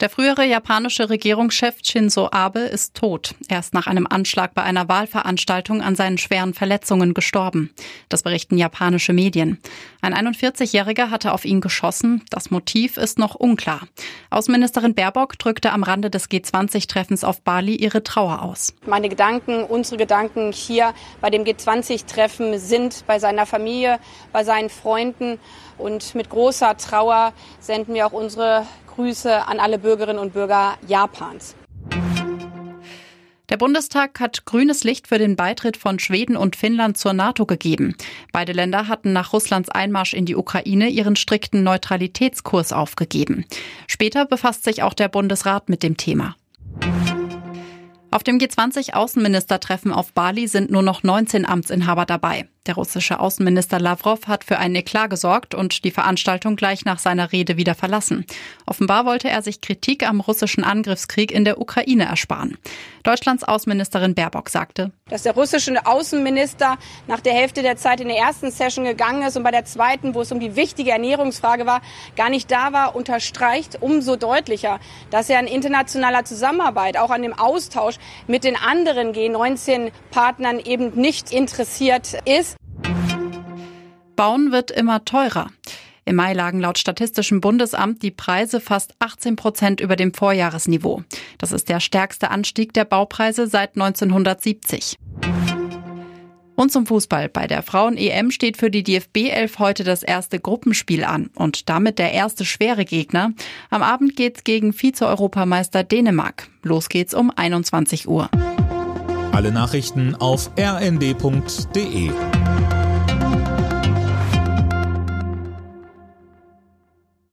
Der frühere japanische Regierungschef Shinzo Abe ist tot. Er ist nach einem Anschlag bei einer Wahlveranstaltung an seinen schweren Verletzungen gestorben. Das berichten japanische Medien. Ein 41-Jähriger hatte auf ihn geschossen. Das Motiv ist noch unklar. Außenministerin Baerbock drückte am Rande des G20-Treffens auf Bali ihre Trauer aus. Meine Gedanken, unsere Gedanken hier bei dem G20-Treffen sind bei seiner Familie, bei seinen Freunden. Und mit großer Trauer senden wir auch unsere Grüße an alle Bürgerinnen und Bürger Japans. Der Bundestag hat grünes Licht für den Beitritt von Schweden und Finnland zur NATO gegeben. Beide Länder hatten nach Russlands Einmarsch in die Ukraine ihren strikten Neutralitätskurs aufgegeben. Später befasst sich auch der Bundesrat mit dem Thema. Auf dem G20-Außenministertreffen auf Bali sind nur noch 19 Amtsinhaber dabei. Der russische Außenminister Lavrov hat für einen Eklat gesorgt und die Veranstaltung gleich nach seiner Rede wieder verlassen. Offenbar wollte er sich Kritik am russischen Angriffskrieg in der Ukraine ersparen. Deutschlands Außenministerin Baerbock sagte, dass der russische Außenminister nach der Hälfte der Zeit in der ersten Session gegangen ist und bei der zweiten, wo es um die wichtige Ernährungsfrage war, gar nicht da war, unterstreicht umso deutlicher, dass er an internationaler Zusammenarbeit, auch an dem Austausch mit den anderen G19-Partnern eben nicht interessiert ist. Bauen wird immer teurer. Im Mai lagen laut Statistischem Bundesamt die Preise fast 18 Prozent über dem Vorjahresniveau. Das ist der stärkste Anstieg der Baupreise seit 1970. Und zum Fußball. Bei der Frauen-EM steht für die DFB 11 heute das erste Gruppenspiel an und damit der erste schwere Gegner. Am Abend geht's gegen Vize-Europameister Dänemark. Los geht's um 21 Uhr. Alle Nachrichten auf rnd.de